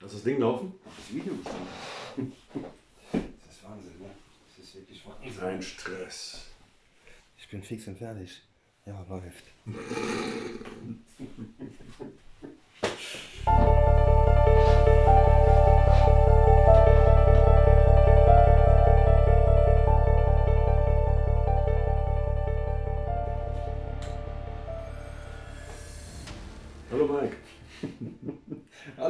Du das Ding laufen? Das Video bestimmt. Das ist Wahnsinn, ne? Das ist wirklich Wahnsinn. Kein Stress. Ich bin fix und fertig. Ja, läuft.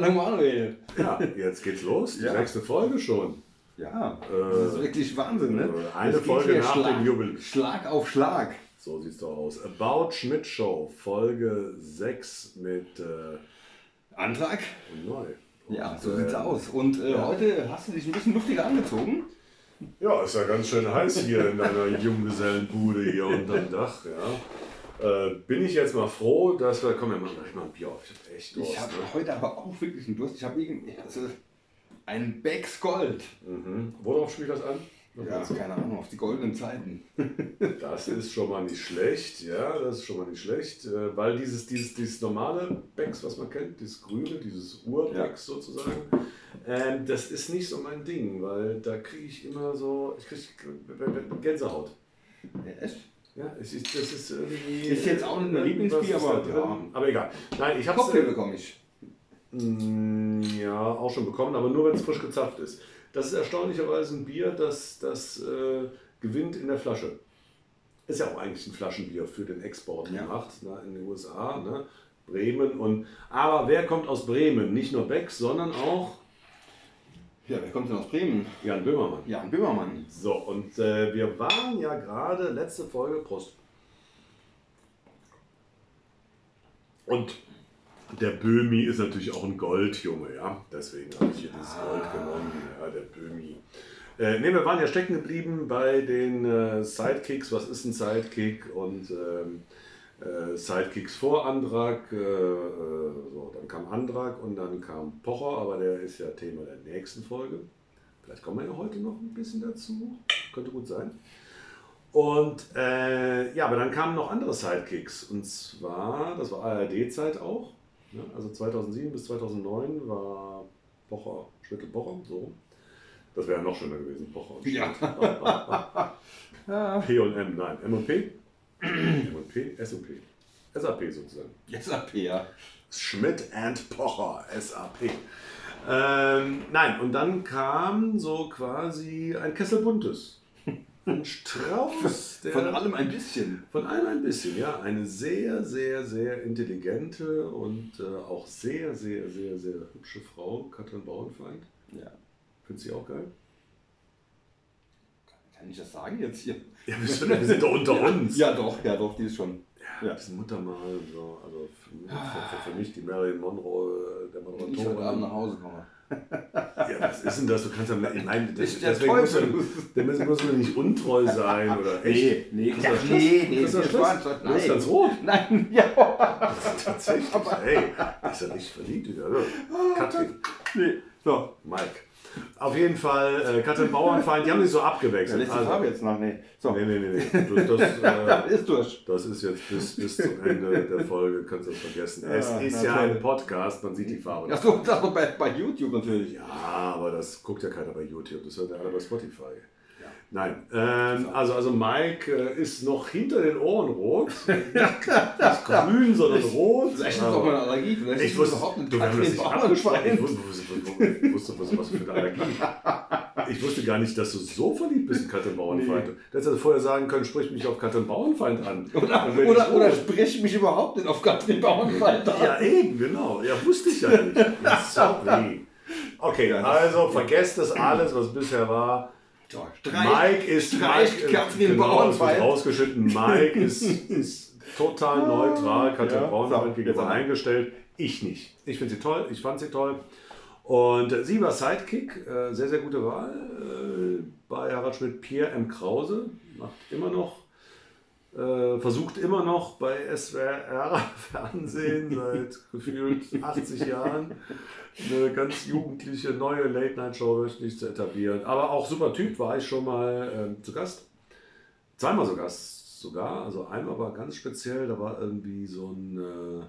Hallo Manuel. Ja, jetzt geht's los. Die Ja. sechste Folge schon. Ja, Äh, das ist wirklich Wahnsinn, ne? äh, eine Das Folge nach Schlag, dem Jubel. Schlag auf Schlag. So sieht's doch aus. About Schmidt Show, Folge 6 mit äh, Antrag? und neu. Ja, Und, so äh, sieht's aus. Und äh, ja. heute hast du dich ein bisschen luftiger angezogen. Ja, ist ja ganz schön heiß hier in deiner Junggesellenbude hier unterm Dach. Ja. Äh, bin ich jetzt mal froh, dass wir. Komm, wir machen gleich mal ein Bier auf. Ich hab echt Durst. Ich habe ne? heute aber auch wirklich einen Durst. Ich habe irgendwie also ein Becks Gold. mhm. Worauf spielt das an? Ja, keine Ahnung, auf die goldenen Zeiten. Das ist schon mal nicht schlecht, ja, das ist schon mal nicht schlecht, äh, weil dieses, dieses, dieses normale Becks, was man kennt, dieses grüne, dieses Urbecks sozusagen, ähm, das ist nicht so mein Ding, weil da kriege ich immer so, ich kriege Gänsehaut. Ja, echt? Ja, es ist, das ist irgendwie. Ist jetzt auch nicht mein Lieblingsbier, aber drin. Aber egal. Nein, ich habe Cocktail bekomme ich. Mm, Ja, auch schon bekommen, aber nur wenn es frisch gezapft ist. Das ist erstaunlicherweise ein Bier, das, das äh, gewinnt in der Flasche. Ist ja auch eigentlich ein Flaschenbier für den Export Ja. gemacht ne, in den USA. Ne? Bremen und. Aber wer kommt aus Bremen? Nicht nur Becks, sondern auch Ja, wer kommt denn aus Bremen? Jan Böhmermann. Jan Böhmermann. So, und äh, wir waren ja gerade letzte Folge, Prost. Und der Böhmi ist natürlich auch ein Goldjunge, ja. Deswegen habe ich hier dieses Gold genommen, ja, der Böhmi. Äh, ne, wir waren ja stecken geblieben bei den äh, Sidekicks. Was ist ein Sidekick? Und ähm, äh, Sidekicks vor Antrag, äh, äh, so, dann kam Antrag und dann kam Pocher, aber der ist ja Thema der nächsten Folge. Vielleicht kommen wir ja heute noch ein bisschen dazu. Könnte gut sein. Und äh, ja, aber dann kamen noch andere Sidekicks. Und zwar, das war ARD-Zeit auch. Ne? Also 2007 bis 2009 war Pocher, Schmittel-Pocher, so. Das wäre noch schöner gewesen, Pocher. Ja. P und M, nein, M und P. M und P, S und P. SAP sozusagen. Jetzt AP, ja. Schmidt and Pocher, SAP. Ähm, nein, und dann kam so quasi ein Kessel Buntes. Ein Strauß. Der Von allem ein bisschen. Von allem ein bisschen, ja. Eine sehr, sehr, sehr intelligente und äh, auch sehr, sehr, sehr, sehr hübsche Frau, Katrin Bauernfeind. Ja. Findest du sie auch geil? Kann ich das sagen jetzt hier? Ja, wir sind, wir sind doch unter uns. Ja, doch, ja, doch, die ist schon. Ja, ein bisschen Muttermal. So. Also für, für, für mich die Marilyn Monroe äh, der Wenn ich heute Abend nach. Hause komme. Ja, was ist denn das? Du kannst ja, meine, das, Ist der deswegen Teufel. muss, musst du nicht untreu sein oder echt. nee, du ja, nee, nee, du das Du bist nein. ganz rot. Nein, ja. Tatsächlich. Hey, ist ja nicht verliebt wieder. Also, Katrin, Nee. So. Mike. Auf jeden Fall, äh, Katrin Bauernfeind, die haben sich so Ja, abgewechselt. lässt die Also- Farbe jetzt nach. Nee. So. Nee, nee, nee, nee. Das, äh, Ist durch. das ist jetzt bis, bis zum Ende der Folge, kannst du das vergessen. Es Ja, ist na ja toll. ein Podcast, man sieht die Farbe. Achso, das bei, bei YouTube natürlich. Ja, aber das guckt ja keiner bei YouTube, das hört ja alle bei Spotify. Nein, ähm, also, also Mike äh, ist noch hinter den Ohren rot. Nicht grün, sondern rot. Vielleicht ist das auch mal eine Allergie. Vielleicht ich wusste, überhaupt nicht du, wir Katrin nicht Bauernschwein. wusste, ich wusste, was, was für eine Allergie. Ich wusste gar nicht, dass du so verliebt bist in Katrin Bauernfeind. Du hättest also vorher sagen können, sprich mich auf Katrin Bauernfeind an. Oder, oder, oder sprich mich überhaupt nicht auf Katrin Bauernfeind an. Ja, eben, genau. Ja, wusste ich ja nicht. Sorry. Okay, also vergesst das alles, was bisher war. So, Mike ist streicht Mike, Katrin genau, Bauernfeind. rausgeschnitten. Mike ist, ist total neutral, Katrin Ja, Bauernfeind so, gegenüber jetzt eingestellt. Ich nicht. Ich finde sie toll, ich fand sie toll. Und äh, sie war Sidekick, äh, sehr, sehr gute Wahl. Äh, bei Harald Schmidt Pierre M. Krause, macht immer noch, äh, versucht immer noch bei SWR Fernsehen seit gefühlt 80 Jahren eine ganz jugendliche neue Late-Night-Show wöchentlich zu etablieren. Aber auch super Typ, war ich schon mal ähm, zu Gast. Zweimal zu Gast sogar. Also einmal war ganz speziell, da war irgendwie so ein äh,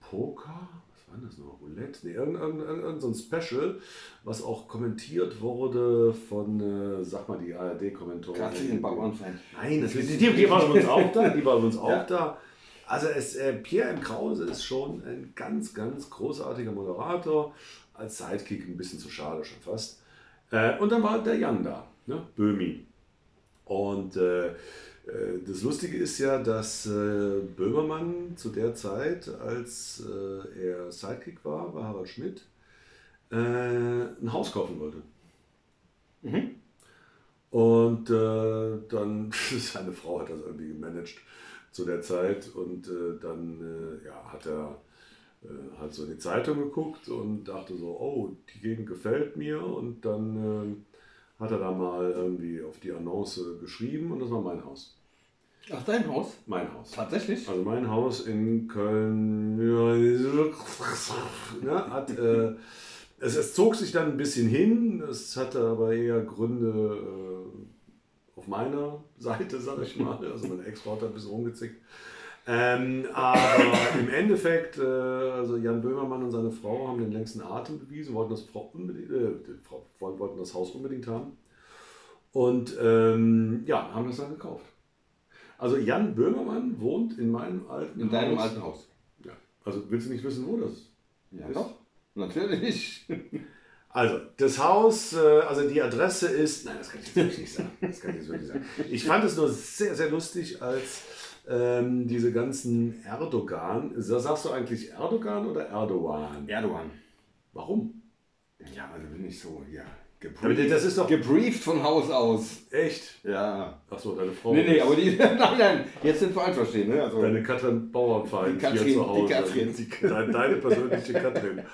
Poker, war das noch? Roulette? Nee, irgendein, irgendein, so ein Special, was auch kommentiert wurde von, äh, sag mal, die ARD-Kommentatoren. Katrin Bauernfeind. Nein, das, die, die, die waren uns auch da, die waren uns auch Ja. da. Also es, äh, Pierre M. Krause ist schon ein ganz, ganz großartiger Moderator. Als Sidekick ein bisschen zu schade schon fast. Äh, und dann war der Jan da, ne? Böhmi. Und äh, das Lustige ist ja, dass äh, Böhmermann zu der Zeit, als äh, er Sidekick war, bei Harald Schmidt, äh, ein Haus kaufen wollte. Mhm. Und äh, dann, seine Frau hat das irgendwie gemanagt zu der Zeit und äh, dann äh, ja, hat er äh, halt so in die Zeitung geguckt und dachte so, oh, die Gegend gefällt mir und dann äh, hat er da mal irgendwie auf die Annonce geschrieben und das war mein Haus. Ach, dein Haus? Mein Haus. Tatsächlich? Also mein Haus in Köln ja, hat, äh, es, es zog sich dann ein bisschen hin, es hatte aber eher Gründe äh, auf meiner Seite, sag ich mal. Also meine Ex-Frau hat ein bisschen rumgezickt. Ähm, aber im Endeffekt, äh, also Jan Böhmermann und seine Frau haben den längsten Atem bewiesen, wollten das, Frau unbedingt, äh, wollten das Haus unbedingt haben. Und ähm, ja, haben das dann gekauft. Also Jan Böhmermann wohnt in meinem alten In deinem Haus. alten Haus. Ja. Also willst du nicht wissen, wo das ist? Ja, Ist- doch. Natürlich. Also, das Haus, äh, also die Adresse ist. Nein, das kann ich jetzt wirklich nicht sagen. Das kann ich jetzt wirklich sagen. Ich fand es nur sehr, sehr lustig, als ähm, diese ganzen Erdogan. Sa- Sagst du eigentlich Erdogan oder Erdogan? Erdogan. Warum? Ja, also bin ich so, ja. Aber das ist doch. gebrieft von Haus aus. Echt? Ja. Achso, deine Frau. Nee, nee, aber die. Nein, nein, jetzt sind falsch verstehen, ne? Also, Deine Katrin Bauernfeind hier zu Hause. die Katrin. Die, deine, deine persönliche Katrin.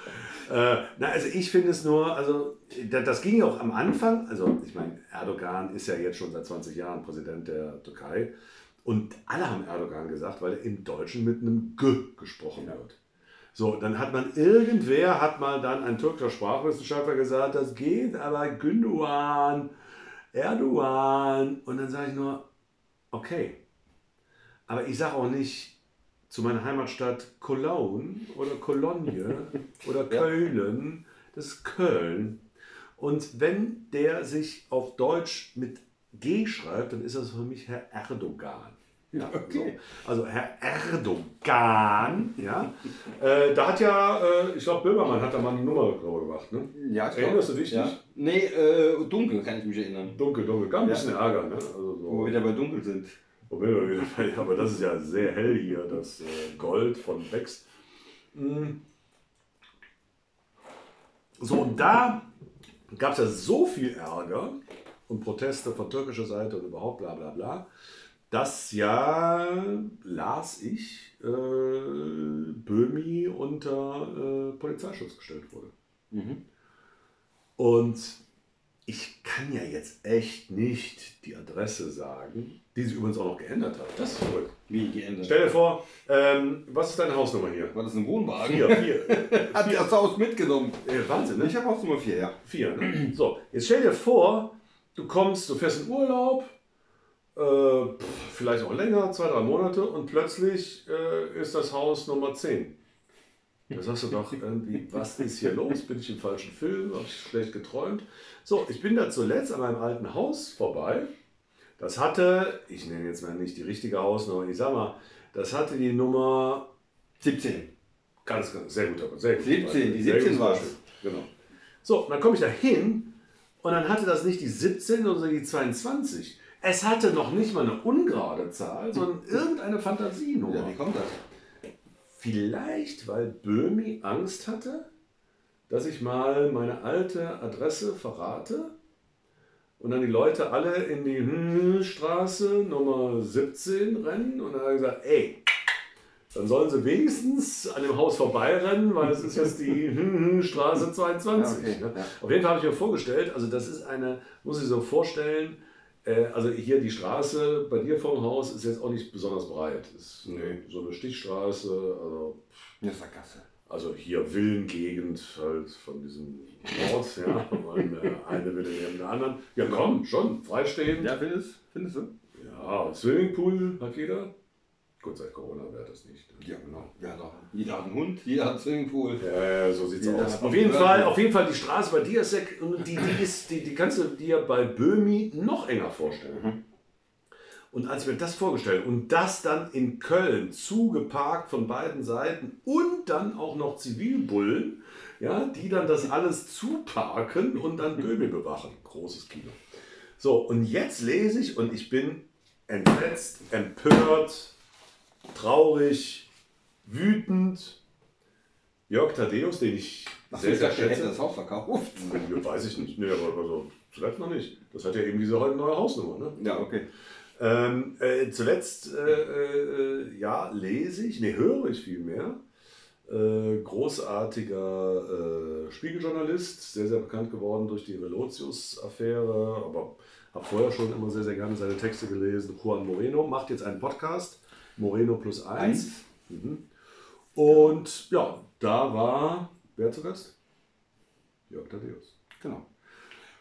Äh, na, also ich finde es nur, also da- das ging ja auch am Anfang, also ich meine, Erdogan ist ja jetzt schon seit 20 Jahren Präsident der Türkei und alle haben Erdogan gesagt, weil er im Deutschen mit einem G gesprochen wird. So, dann hat man irgendwer, hat mal dann ein türkischer Sprachwissenschaftler gesagt, das geht, aber Gündogan, Erdogan und dann sage ich nur, okay, aber ich sage auch nicht zu meiner Heimatstadt Cologne oder Cologne oder Köln. Das ist Köln. Und wenn der sich auf Deutsch mit G schreibt, dann ist das für mich Herr Erdogan. Ja, Okay. so. Also Herr Erdogan, ja. äh, da hat ja, äh, ich glaube, Böhmermann hat da mal eine Nummer drüber gemacht. Ne? ja, ich Erinnerst du dich ja. nicht? Nee, äh, dunkel kann ich mich erinnern. Dunkel, dunkel, gab ein Ja. bisschen Ärger. Ne? Also so. Wo wir wieder bei dunkel sind. Aber das ist ja sehr hell hier, das äh, Gold von Bex. Mm. So, und da gab es ja so viel Ärger und Proteste von türkischer Seite und überhaupt bla bla bla, dass ja, las ich, äh, Böhmi unter äh, Polizeischutz gestellt wurde. Mhm. Und ich kann ja jetzt echt nicht die Adresse sagen, die sich übrigens auch noch geändert hat. Das ist verrückt. Wie geändert? Stell dir vor, ähm, was ist deine Hausnummer hier? War das ein Wohnwagen? Vier, vier. Hat das Haus mitgenommen. Äh, Wahnsinn, ne? Ich habe Haus Nummer 4, ja. Vier, ne? So, jetzt stell dir vor, du kommst, du fährst in Urlaub, äh, vielleicht auch länger, zwei, drei Monate und plötzlich äh, ist das Haus Nummer 10. Da sagst du doch irgendwie, was ist hier los? Bin ich im falschen Film? Habe ich schlecht geträumt? So, ich bin da zuletzt an meinem alten Haus vorbei. Das hatte, ich nenne jetzt mal nicht die richtige Hausnummer, ich sag mal, das hatte die Nummer 17. Ganz, ganz, sehr gut, aber sehr gut. 17, die Sehr 17 gutes war's. Beispiel. Genau. So, dann komme ich da hin und dann hatte das nicht die 17, sondern die 22. Es hatte noch nicht mal eine ungerade Zahl, sondern irgendeine Fantasienummer. Ja, wie kommt das? Vielleicht, weil Böhmi Angst hatte, dass ich mal meine alte Adresse verrate und dann die Leute alle in die hm, Straße Nummer 17 rennen und dann hat er gesagt, ey, dann sollen sie wenigstens an dem Haus vorbeirennen, weil es ist jetzt die hm, Straße 22. Ja, okay, ne? Auf jeden Fall habe ich mir vorgestellt, also das ist eine, muss ich so vorstellen, also hier die Straße bei dir vorm Haus ist jetzt auch nicht besonders breit. Ist Nee. so eine Stichstraße, also, Eine Sackgasse. also hier Villengegend halt von diesem Ort, ja. Äh, eine will neben der anderen. Ja komm, schon, freistehend. Ja, findest, findest du? Ja, Swimmingpool hat jeder. Gut, seit Corona wäre das nicht. Ja, genau. Ja, doch. Jeder hat einen Hund, jeder hat Swimmingpool. Ja, so sieht's Jeder aus. Auf jeden. Fall, auf jeden Fall die Straße bei Diasek, die, die, ist, die, die kannst du dir bei Böhmi noch enger vorstellen. Mhm. Und als ich mir das vorgestellt und das dann in Köln zugeparkt von beiden Seiten und dann auch noch Zivilbullen, ja, die dann das alles zuparken und dann Böhmi bewachen. Großes Kino. So, und jetzt lese ich und ich bin entsetzt, empört, traurig, wütend. Jörg Thaddeus, den ich Ach, sehr, sehr er hätte schätze. das Haus verkauft. Ja, weiß ich nicht. Nee, aber also, zuletzt noch nicht. Das hat ja eben diese heute neue Hausnummer. Ne? Ja, okay. Ähm, äh, zuletzt, äh, äh, ja, lese ich, nee, höre ich vielmehr. Äh, großartiger äh, Spiegeljournalist, sehr, sehr bekannt geworden durch die Relotius-Affäre, aber habe vorher schon immer sehr, sehr gerne seine Texte gelesen. Juan Moreno macht jetzt einen Podcast, Moreno plus eins. Mhm. Und ja, da war, wer zu Gast? Jörg Thaddeus. Genau.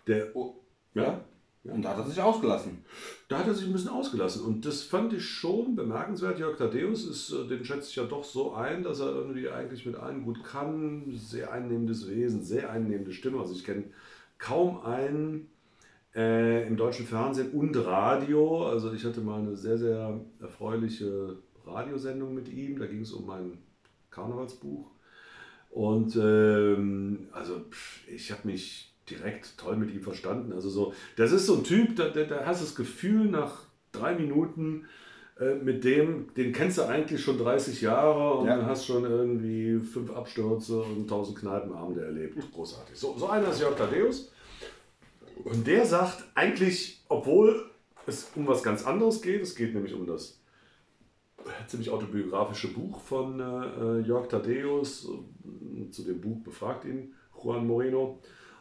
Der, Oh, ja, Und da hat er sich ausgelassen. Da hat er sich ein bisschen ausgelassen und das fand ich schon bemerkenswert. Jörg Thaddeus ist, äh, den schätze ich ja doch so ein, dass er irgendwie eigentlich mit allen gut kann. Sehr einnehmendes Wesen, sehr einnehmende Stimme. Also ich kenne kaum einen äh, im deutschen Fernsehen und Radio. Also ich hatte mal eine sehr, sehr erfreuliche Radiosendung mit ihm. Da ging es um mein Karnevalsbuch. Und ähm, also pff, ich habe mich direkt toll mit ihm verstanden. Also so, das ist so ein Typ, da, da, da hast du das Gefühl nach drei Minuten äh, mit dem, den kennst du eigentlich schon 30 Jahre und Ja. hast schon irgendwie fünf Abstürze und tausend Kneipenabende erlebt. Großartig. So, so einer ist Jörg Thaddeus. Und der sagt eigentlich, obwohl es um was ganz anderes geht, es geht nämlich um das ziemlich autobiografische Buch von äh, Jörg Thaddeus. Zu dem Buch befragt ihn Juan Moreno.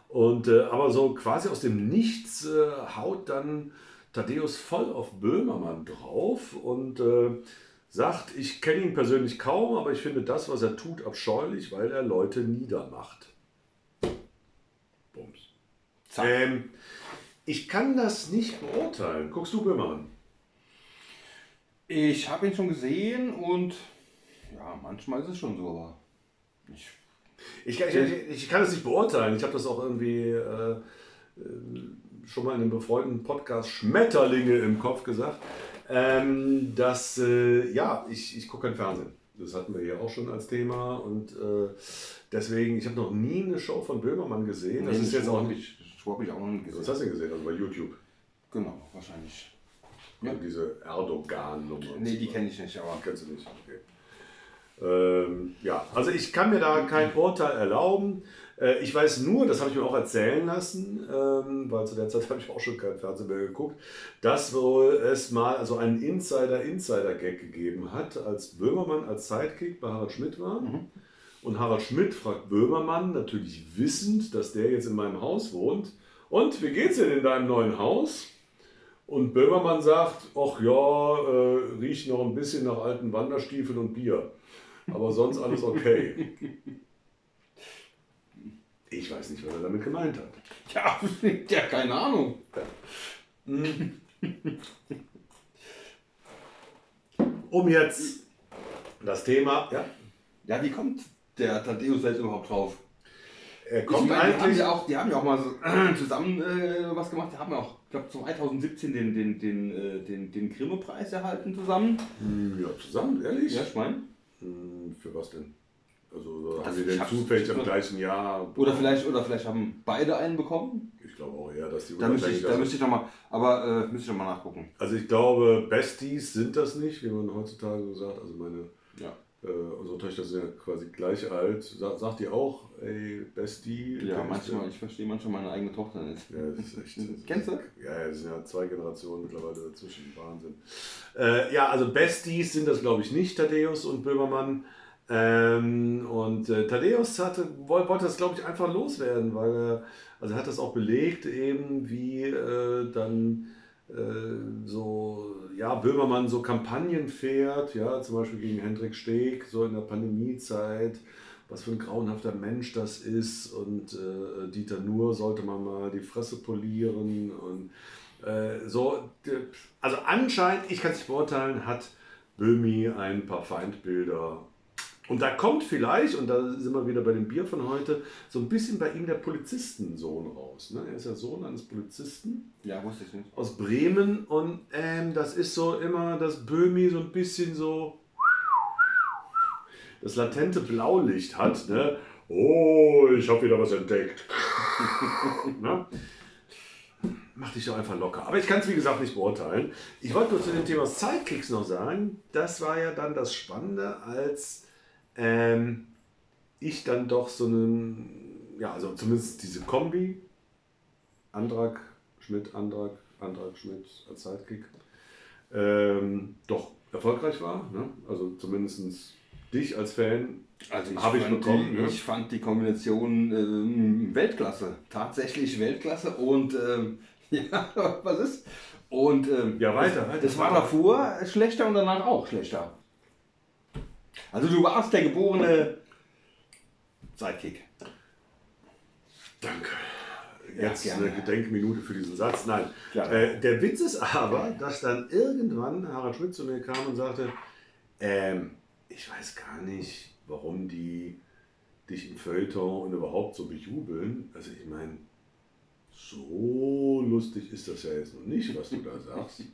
Und, äh, aber so quasi aus dem Nichts äh, haut dann Thaddeus voll auf Böhmermann drauf und äh, sagt, ich kenne ihn persönlich kaum, aber ich finde das, was er tut, abscheulich, weil er Leute niedermacht. Ähm, ich kann das nicht beurteilen. Guckst du Böhmermann? Ich habe ihn schon gesehen und ja, manchmal ist es schon so, aber ich, Ich, kann- ich, ich kann es nicht beurteilen. Ich habe das auch irgendwie äh, äh, schon mal in einem befreundeten Podcast Schmetterlinge im Kopf gesagt, ähm, dass, äh, ja, ich, ich gucke kein Fernsehen. Das hatten wir hier auch schon als Thema und äh, deswegen, ich habe noch nie eine Show von Böhmermann gesehen. Das Nee, ist jetzt auch nicht. Show habe ich auch noch nicht Was gesehen. hast du denn gesehen? Also bei YouTube. Genau, wahrscheinlich. Ja. Diese Erdogan-Nummer. Nee, die kenne ich nicht, aber Kennst du nicht? Okay. Ähm, ja, also ich kann mir da kein Urteil erlauben. Äh, ich weiß nur, das habe ich mir auch erzählen lassen, ähm, weil zu der Zeit habe ich auch schon kein Fernsehen mehr geguckt, dass wohl es mal also einen Insider-Insider-Gag gegeben hat, als Böhmermann als Sidekick bei Harald Schmidt war. Und Harald Schmidt fragt Böhmermann, natürlich wissend, dass der jetzt in meinem Haus wohnt. Und wie geht's denn in deinem neuen Haus? Und Böhmermann sagt, ach ja, äh, riecht noch ein bisschen nach alten Wanderstiefeln und Bier. Aber sonst alles okay. Ich weiß nicht, was er damit gemeint hat. ja, ja, keine Ahnung. Um jetzt das Thema, ja, Ja, wie kommt der Thaddeus selbst überhaupt drauf? er kommt ich meine, die haben ja auch, die haben ja auch mal so, zusammen äh, was gemacht. Die haben ja auch, ich glaube, 2017 den, den, den, äh, den, den Grimme-Preis erhalten zusammen. Hm, Ja, zusammen, ehrlich? Ja, ich meine. Hm, Für was denn? Also Das- haben die ich denn zufällig im gleichen Jahr? Oder vielleicht, oder vielleicht haben beide einen bekommen. Ich glaube auch eher, dass die Da müsste ich, da müsste ich nochmal, aber äh, müsste ich noch mal nachgucken. Also ich glaube, Besties sind das nicht, wie man heutzutage so sagt. Also meine, Ja. Äh, unsere Töchter sind ja quasi gleich alt. Sa sagt die auch, ey, Bestie? Ja, ich manchmal, ich verstehe manchmal meine eigene Tochter nicht. Ja, das ist echt. das Kennst du? Ja, das sind ja zwei Generationen mittlerweile dazwischen. Wahnsinn. Äh, ja, also Besties sind das, glaube ich, nicht, Thaddeus und Böhmermann. Ähm, und äh, Thaddeus hatte, woll- wollte das, glaube ich, einfach loswerden, weil er, also hat das auch belegt, eben wie äh, dann so, ja, Böhmermann so Kampagnen fährt, ja, zum Beispiel gegen Hendrik Steg, so in der Pandemiezeit, was für ein grauenhafter Mensch das ist und äh, Dieter Nuhr sollte man mal die Fresse polieren und äh, so, also anscheinend, ich kann es nicht beurteilen, hat Böhmi ein paar Feindbilder. Und da kommt vielleicht, und da sind wir wieder bei dem Bier von heute, so ein bisschen bei ihm der Polizistensohn raus. Ne? Er ist ja Sohn eines Polizisten Ja, wusste ich nicht. aus Bremen und ähm, das ist so immer, dass Böhmi so ein bisschen so das latente Blaulicht hat. Ne? Oh, ich habe wieder was entdeckt. ne? Mach dich doch einfach locker. Aber ich kann es wie gesagt nicht beurteilen. Ich wollte nur zu dem Thema Sidekicks noch sagen, das war ja dann das Spannende, als ähm, ich dann doch so einen, ja, also zumindest diese Kombi, Antrag, Schmidt, Antrag, Antrag, Schmidt als Sidekick, ähm, doch erfolgreich war. Ne? Also zumindest dich als Fan Also ich, Hab ich fand, bekommen, die, ne? ich fand die Kombination ähm, Weltklasse. Tatsächlich Weltklasse. Und ähm, ja, was ist? Und ähm, Ja, weiter, weiter. das war davor schlechter und danach auch schlechter. Also du warst der geborene Sidekick. Danke. Ja, Jetzt gerne. eine Gedenkminute für diesen Satz. Nein. Äh, der Witz ist aber, dass dann irgendwann Harald Schmidt zu mir kam und sagte, ähm, ich weiß gar nicht, warum die dich im Feuilleton und überhaupt so bejubeln. Also ich meine, so lustig ist das ja jetzt noch nicht, was du da sagst.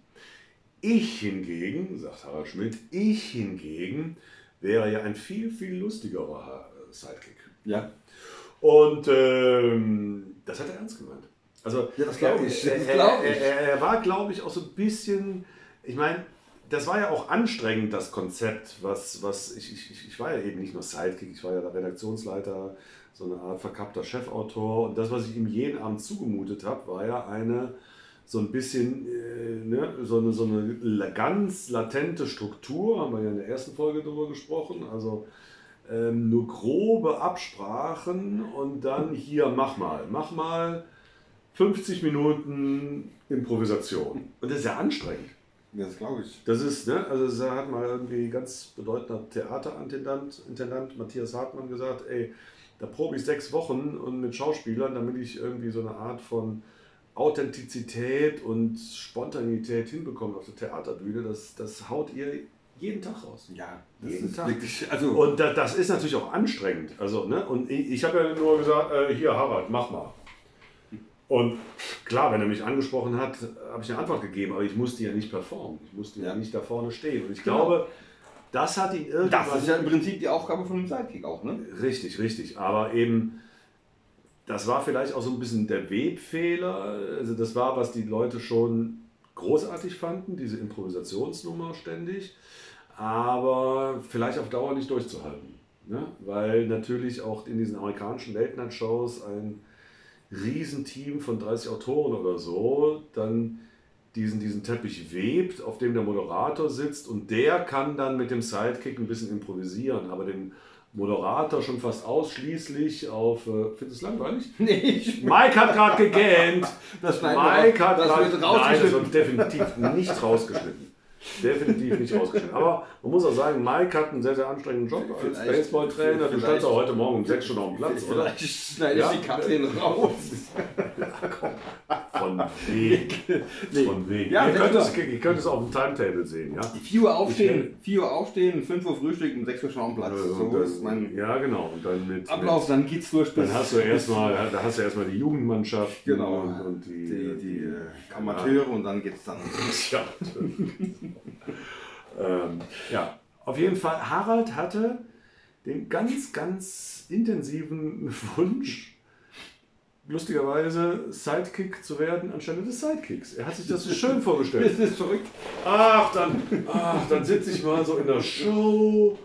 Ich hingegen, sagt Harald Schmidt, ich hingegen wäre ja ein viel, viel lustigerer Ha- Sidekick. Ja. Und ähm, das hat er ernst gemeint. Also, Ja, das glaub ich, Er, er, glaub ich. er, er war, glaube ich, auch so ein bisschen. Ich meine, das war ja auch anstrengend, das Konzept, was, was ich, ich, ich- ich war ja eben nicht nur Sidekick, ich war ja der Redaktionsleiter, so eine Art verkappter Chefautor. Und das, was ich ihm jeden Abend zugemutet habe, war ja eine so ein bisschen äh, ne, so eine, so eine ganz latente Struktur, haben wir ja in der ersten Folge darüber gesprochen. Also ähm, nur grobe Absprachen und dann hier, mach mal, mach mal 50 Minuten Improvisation. Und das ist ja anstrengend. Ja, das glaube ich. Das ist, ne, also da hat mal irgendwie ganz bedeutender Theaterintendant Intendant Matthias Hartmann gesagt, ey, da probe ich sechs Wochen und mit Schauspielern, damit ich irgendwie so eine Art von Authentizität und Spontanität hinbekomme auf der Theaterbühne. Das, das haut ihr jeden Tag raus. Ja, Jeden Tag. wirklich. Also, Und da, das ist natürlich auch anstrengend. Also, ne? Und ich, ich habe ja nur gesagt, äh, hier Harald, mach mal. Und klar, wenn er mich angesprochen hat, habe ich eine Antwort gegeben, aber ich musste ja nicht performen. Ich musste ja, Ja. nicht da vorne stehen. Und ich Genau. glaube, das hat ihn irgendwann... das ist ja im Prinzip die Aufgabe von einem Sidekick auch, ne? Richtig, richtig. Aber eben, das war vielleicht auch so ein bisschen der Webfehler. Also das war, was die Leute schon großartig fanden, diese Improvisationsnummer ständig. Aber vielleicht auf Dauer nicht durchzuhalten. Ne? Weil natürlich auch in diesen amerikanischen Late-Night-Shows ein Riesenteam von 30 Autoren oder so dann diesen, diesen Teppich webt, auf dem der Moderator sitzt und der kann dann mit dem Sidekick ein bisschen improvisieren, aber den Moderator schon fast ausschließlich auf. Äh, Findest du es langweilig? Nee, ich, Mike hat gerade gegähnt. das Mike hat das gerade. wird Nein, das rausgeschnitten. wird definitiv nicht rausgeschnitten. Definitiv nicht rausgeschnitten. Aber man muss auch sagen, Mike hat einen sehr, sehr anstrengenden Job als Vielleicht- Baseballtrainer. Du vielleicht- standst ja heute Morgen um 6 schon auf dem Platz, oder? Vielleicht schneide Ja? ich die Katrin raus. Von wegen. Von wegen. Ja, ihr, könnt es, ihr könnt es auf dem Timetable sehen, ja? 4 Uhr aufstehen, 4 Uhr aufstehen, 5 Uhr Frühstück und 6 Uhr schon am Platz. So dann- ist mein ja, genau. Und dann mit, Ablauf, dann geht's durch Mit, dann hast du erstmal, da hast du erstmal die Jugendmannschaft Genau. und, und die, die, die äh, Amateure und dann geht's dann. Ja, ähm, ja, auf jeden Fall, Harald hatte den ganz, ganz intensiven Wunsch, lustigerweise Sidekick zu werden anstelle des Sidekicks. Er hat sich das so schön vorgestellt. Das ist verrückt. Ach, dann, ach, dann sitze ich mal so in der Show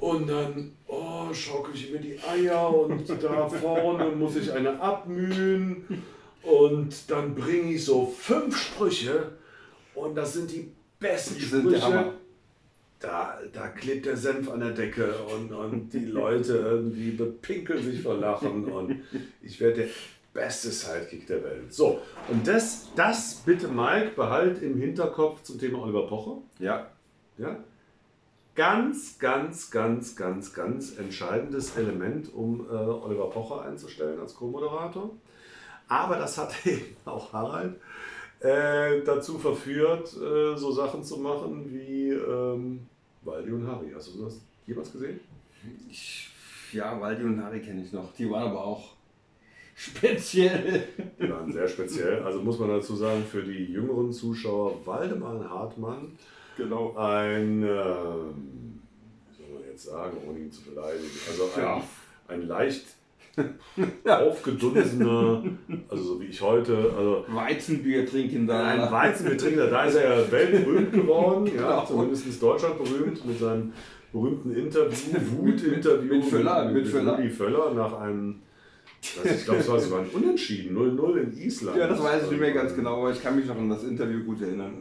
und dann oh, schaukel ich mir die Eier und da vorne muss ich eine abmühen und dann bringe ich so fünf Sprüche und das sind die besten Die Sprüche. Da, da klebt der Senf an der Decke und, und die Leute irgendwie bepinkeln sich vor Lachen und ich werde der beste Sidekick der Welt. So, und das, das bitte Mike, behalt im Hinterkopf zum Thema Oliver Pocher. Ja. Ja? Ganz, ganz, ganz, ganz, ganz entscheidendes Element, um äh, Oliver Pocher einzustellen als Co-Moderator. Aber das hat eben auch Harald äh, dazu verführt, äh, so Sachen zu machen wie, ähm, Waldi und Harry. Hast du das jemals gesehen? Ich, ja, Waldi und Harry kenne ich noch. Die waren aber auch speziell. Die waren sehr speziell. Also muss man dazu sagen, für die jüngeren Zuschauer, Waldemar Hartmann, Genau. ein, ähm, wie soll man jetzt sagen, ohne ihn zu beleidigen, also ein, Ja. ein leicht aufgedunsener, also so wie ich heute, also Weizenbier trinken da. ein Weizenbetrinker, da ist er ja weltberühmt geworden, ja, Genau. zumindest Deutschland berühmt mit seinem berühmten Interview, Wut-Interview Mit Völler, mit, mit mit Völler. Rudi Völler nach einem, was ich glaube, es war sogar ein Unentschieden, 0-0 in Island. Ja, das weiß ich nicht mehr ganz genau, aber ich kann mich noch an das Interview gut erinnern.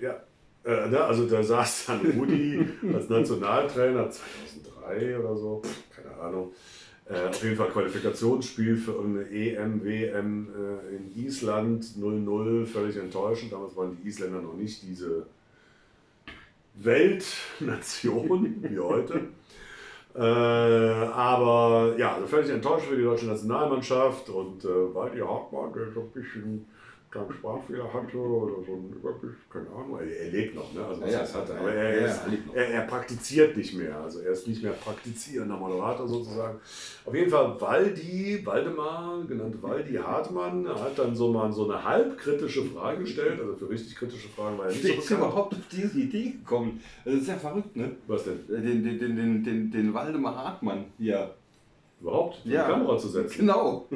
Ja, äh, ne, also da saß dann Rudi als Nationaltrainer 2003 oder so, keine Ahnung. Äh, auf jeden Fall Qualifikationsspiel für irgendeine EM, WM äh, in Island 0-0, völlig enttäuschend. Damals waren die Isländer noch nicht diese Weltnation wie heute. Äh, aber ja, also völlig enttäuscht für die deutsche Nationalmannschaft und äh, Waldi Hartmann, der so ein bisschen keinen Sprachfehler hatte oder so ein Überbiss, keine Ahnung. Er, er lebt noch, ne? Also Ja, ja, heißt hatte, ja, aber er, ja, ist, er er, er praktiziert nicht mehr. Also er ist nicht mehr praktizierender Moderator sozusagen. Auf jeden Fall Waldi, Waldemar, genannt Waldi Hartmann, hat dann so mal so eine halbkritische Frage gestellt. Also für richtig kritische Fragen war er nicht Wie so bekannt. überhaupt auf diese Idee gekommen? Das ist ja verrückt, ne? Was denn? Den, den, den, den, den, den Waldemar Hartmann hier. Überhaupt? Vor Ja. die Kamera zu setzen? Genau.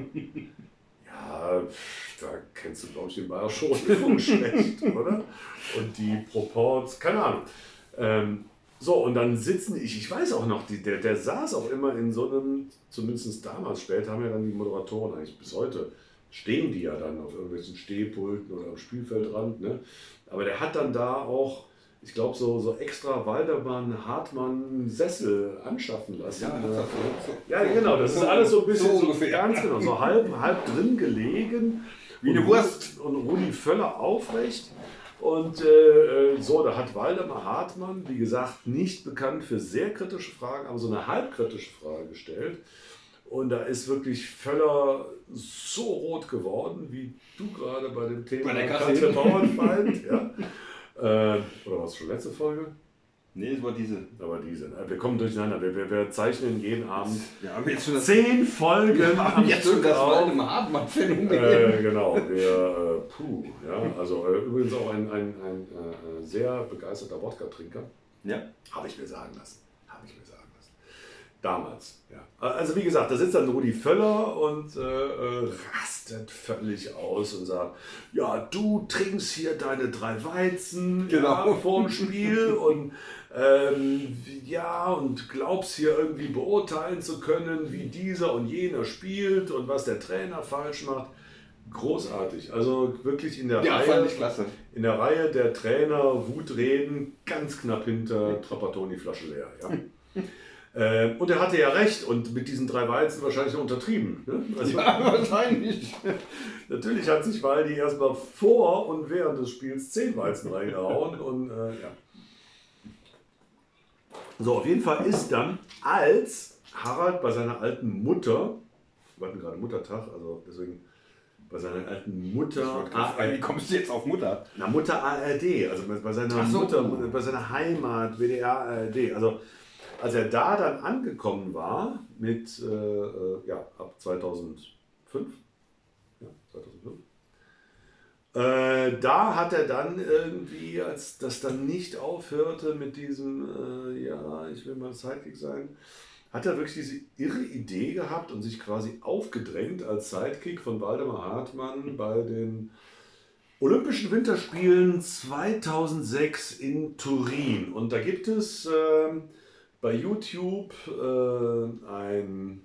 Da kennst du, glaube ich, den Bayerischen Rundfunk schlecht, oder? Und die Proports, keine Ahnung. Ähm, so, und dann sitzen, ich, ich weiß auch noch, die, der, der saß auch immer in so einem, zumindest damals, später haben ja dann die Moderatoren eigentlich bis heute, stehen die ja dann auf irgendwelchen Stehpulten oder am Spielfeldrand, ne? Aber der hat dann da auch, ich glaube, so, so extra Waldemann, Hartmann Sessel anschaffen lassen. Ja, ne? das hat so- Ja, genau, das ist alles so ein bisschen So ungefähr. ganz genau, so halb, halb drin gelegen. Wie eine Wurst. Und Rudi Völler aufrecht. Und äh, äh, so, da hat Waldemar Hartmann, wie gesagt, nicht bekannt für sehr kritische Fragen, aber so eine halbkritische Frage gestellt. Und da ist wirklich Völler so rot geworden, wie du gerade bei dem Thema Bei der. Katja Bauernfeind. ja. äh, oder was schon letzte Folge? Nee, es war diese. Aber diese. ne? Wir kommen durcheinander. Wir, wir, wir zeichnen jeden Abend Wir haben jetzt schon das, zehn Folgen wir haben jetzt schon Stück das auf. Waldemar Hartmann-Phänomen. Äh, genau, wir, äh, puh, ja, also äh, übrigens auch ein, ein, ein äh, sehr begeisterter Wodka-Trinker, ja. habe ich mir sagen lassen, habe ich mir sagen lassen. Damals, ja. Also wie gesagt, da sitzt dann Rudi Völler und äh, äh, rastet völlig aus und sagt, ja, du trinkst hier deine drei Weizen Genau. ja, vorm Spiel und ähm, ja, und glaubst hier irgendwie beurteilen zu können, wie dieser und jener spielt und was der Trainer falsch macht. Großartig. Also wirklich in der Ja, Reihe. In der Reihe der Trainer Wutreden ganz knapp hinter Trapattoni Flasche leer. Ja. Ähm, und er hatte ja recht und mit diesen drei Weizen wahrscheinlich noch untertrieben. Ne? Also, Ja, wahrscheinlich. Natürlich hat sich Waldi erstmal vor und während des Spiels zehn Weizen reingehauen und äh, ja. So, auf jeden Fall ist dann, als Harald bei seiner alten Mutter, wir hatten gerade Muttertag, also deswegen bei seiner alten Mutter, Wie kommst du jetzt auf Mutter? na, Mutter ARD, also bei- seiner so. Mutter, bei seiner Heimat, WDR ARD. Also als er da dann angekommen war mit, äh, äh, ja, ab 2005, ja, 2005, äh, da hat er dann irgendwie, als das dann nicht aufhörte mit diesem, äh, ja, ich will mal Sidekick sein, hat er wirklich diese irre Idee gehabt und sich quasi aufgedrängt als Sidekick von Waldemar Hartmann bei den Olympischen Winterspielen 2006 in Turin. Und da gibt es ähm, bei YouTube äh, ein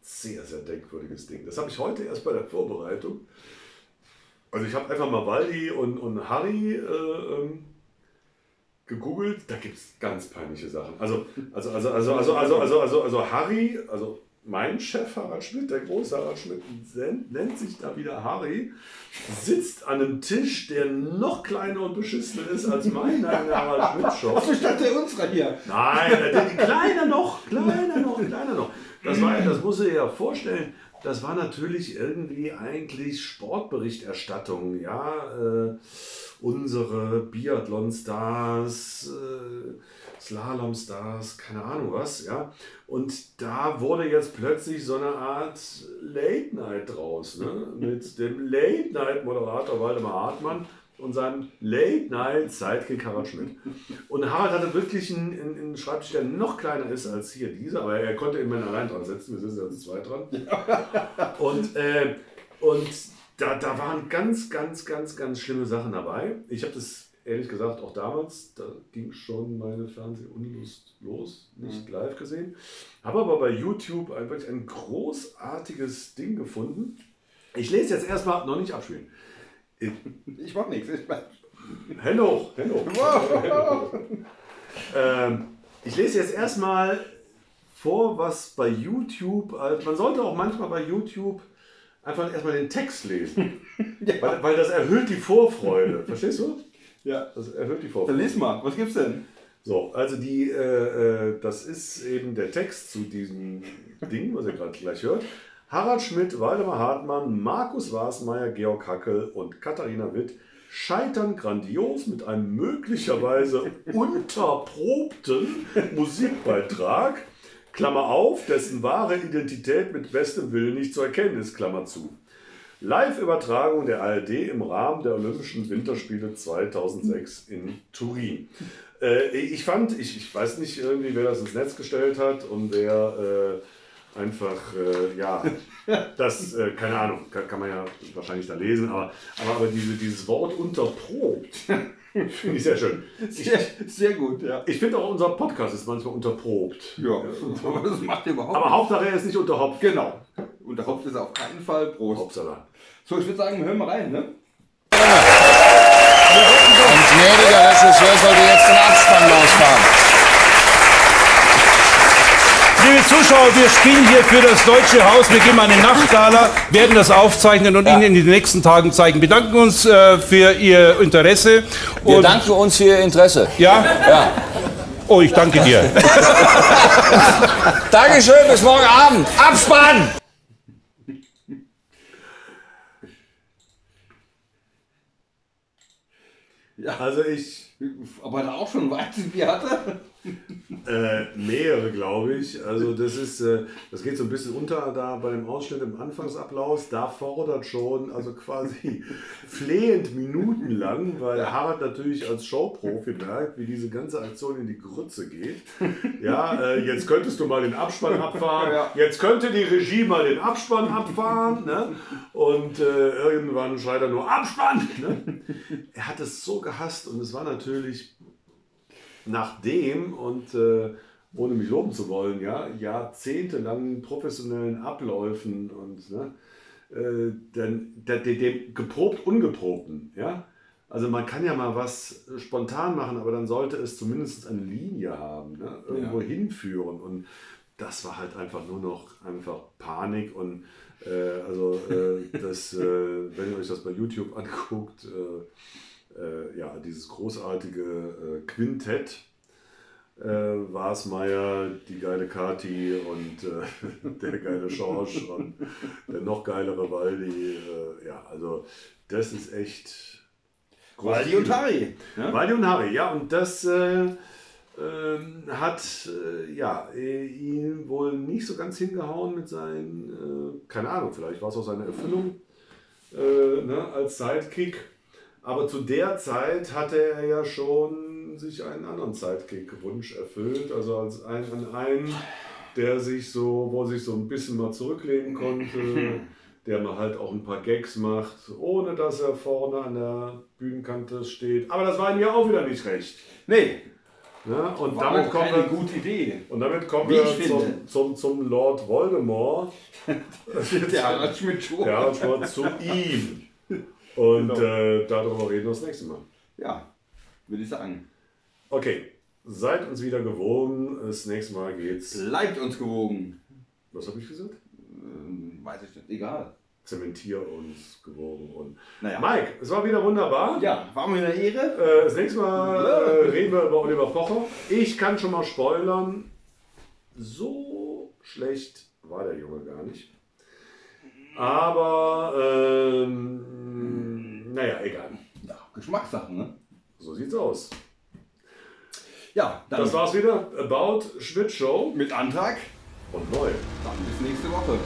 sehr, sehr denkwürdiges Ding. Das habe ich heute erst bei der Vorbereitung. Also ich habe einfach mal Waldi und, und Harry äh, ähm, gegoogelt. Da gibt es ganz peinliche Sachen. Also, also, also, also, also, also, also, also, also Harry, also mein Chef Harald Schmidt, der große Harald Schmidt, nennt- sich da wieder Harry, sitzt an einem Tisch, der noch kleiner und beschissener ist als meiner in der Harald Schmidt Show. Achso, statt der unserer hier. Nein, der, der, kleiner noch, kleiner noch, kleiner noch. das war, das muss ich ja vorstellen, das war natürlich irgendwie eigentlich Sportberichterstattung, ja. Äh, unsere Biathlon-Stars, äh, Slalom-Stars, keine Ahnung was, ja. Und da wurde jetzt plötzlich so eine Art Late-Night draus, ne? mit dem Late-Night-Moderator Waldemar Hartmann und seinem Late-Night-Sidekick Harald Schmidt. Und Harald hatte wirklich einen, einen, Schreibtisch, der noch kleiner ist als hier dieser, aber er konnte immerhin allein dran setzen, wir sind jetzt zwei dran. Und, äh, und da, da waren ganz, ganz, ganz, ganz schlimme Sachen dabei. Ich habe das ehrlich gesagt auch damals, da ging schon meine Fernsehunlust los, nicht mhm. live gesehen. Habe aber bei YouTube ein, wirklich ein großartiges Ding gefunden. Ich lese jetzt erstmal, noch nicht abspielen. Ich mach nichts. Ich mach... Hände hoch, Hände hoch. ähm, ich lese jetzt erstmal vor, was bei YouTube, also man sollte auch manchmal bei YouTube einfach erstmal den Text lesen. ja. weil, weil das erhöht die Vorfreude. Verstehst du? Ja. Das erhöht die Vorfreude. Dann lies mal, was gibt's denn? So, also die, äh, äh, das ist eben der Text zu diesem Ding, was ihr gerade gleich hört. Harald Schmidt, Waldemar Hartmann, Markus Wasmeier, Georg Hackel und Katharina Witt scheitern grandios mit einem möglicherweise unterprobten Musikbeitrag, Klammer auf, dessen wahre Identität mit bestem Willen nicht zu erkennen ist, Klammer zu. Live-Übertragung der ARD im Rahmen der Olympischen Winterspiele 2006 in Turin. Äh, ich fand, ich, ich weiß nicht irgendwie, wer das ins Netz gestellt hat und wer äh, einfach, äh, ja, das, äh, keine Ahnung, kann, kann, man ja wahrscheinlich da lesen, aber, aber, aber diese, dieses Wort unterprobt, finde ich sehr schön. Sehr, sehr gut, ja. Ich finde auch unser Podcast ist manchmal unterprobt. Ja, aber das macht überhaupt Aber Hauptsache er ist nicht unterhopft. Genau. Unterhopft ist er auf keinen Fall. Prost. Hauptsache. So, ich würde sagen, wir hören mal rein, ne? Und gnädiger Regisseur sollte jetzt den Abspann losfahren. Liebe Zuschauer, wir spielen hier für das Deutsche Haus. Wir geben eine Nachtgala, werden das aufzeichnen und ja. Ihnen in den nächsten Tagen zeigen. Wir bedanken uns äh, für Ihr Interesse. Wir danken uns für Ihr Interesse. Ja? Ja. Oh, ich danke dir. Dankeschön, bis morgen Abend. Abspann! Ja. Also ich. Aber da auch schon Weizenbier hatte? Äh, mehrere, glaube ich. Also das ist, äh, das geht so ein bisschen unter da bei dem Ausschnitt im Anfangsapplaus. Da fordert schon, also quasi flehend minutenlang, weil. Harald natürlich als Showprofi merkt, wie diese ganze Aktion in die Grütze geht. Ja, äh, jetzt könntest du mal den Abspann abfahren. Jetzt könnte die Regie mal den Abspann abfahren. Ne? Und äh, irgendwann schreit er nur Abspann. Ne? Er hat es so gehasst und es war natürlich nachdem und äh, ohne mich loben zu wollen, ja, jahrzehntelangen professionellen Abläufen und ne, äh, dann, dem geprobt ungeprobten, ja. Also man kann ja mal was spontan machen, aber dann sollte es zumindest eine Linie haben, ne? irgendwo ja. hinführen. Und das war halt einfach nur noch einfach Panik und äh, also äh, das, äh, wenn ihr euch das bei YouTube anguckt, äh, äh, ja, dieses großartige äh, Quintett. Äh, Wasmeier, die geile Kati und äh, der geile Schorsch und der noch geilere Waldi. Äh, ja, also das ist echt. Waldi und Harry. Ja? Waldi und Harry, ja, und das äh, ähm, hat äh, ja, ihn wohl nicht so ganz hingehauen mit seinen, äh, keine Ahnung, vielleicht war es auch seine Erfüllung ne, als Sidekick. Aber zu der Zeit hatte er ja schon sich einen anderen Sidekick-Wunsch erfüllt. Also als einen, einen, der sich so, wo er sich so ein bisschen mal zurücklehnen konnte, der mal halt auch ein paar Gags macht, ohne dass er vorne an der Bühnenkante steht. Aber das war ihm ja auch wieder nicht recht. Nee. Ja, und war damit kommen wir, gute Idee. Und damit kommen wir zum, zum, zum, Lord Voldemort. der Harald Schmidt Der Harald Schmidt zu ihm. Und genau. äh, darüber reden wir das nächste Mal. Ja, würde ich sagen. Okay, seid uns wieder gewogen. Das nächste Mal geht's. Bleibt uns gewogen. Was habe ich gesagt? Ähm, weiß ich nicht, egal. Zementier uns gewogen. Und naja. Mike, es war wieder wunderbar. Ja, war mir eine Ehre. Äh, das nächste Mal äh, reden wir über Oliver Pocher. Ich kann schon mal spoilern, so schlecht war der Junge gar nicht. Aber, ähm, naja, egal. Ja, Geschmackssachen, ne? So sieht's aus. Ja, dann Das war's wieder. About Schmidt Show mit Antrag. und neu. Dann bis nächste Woche.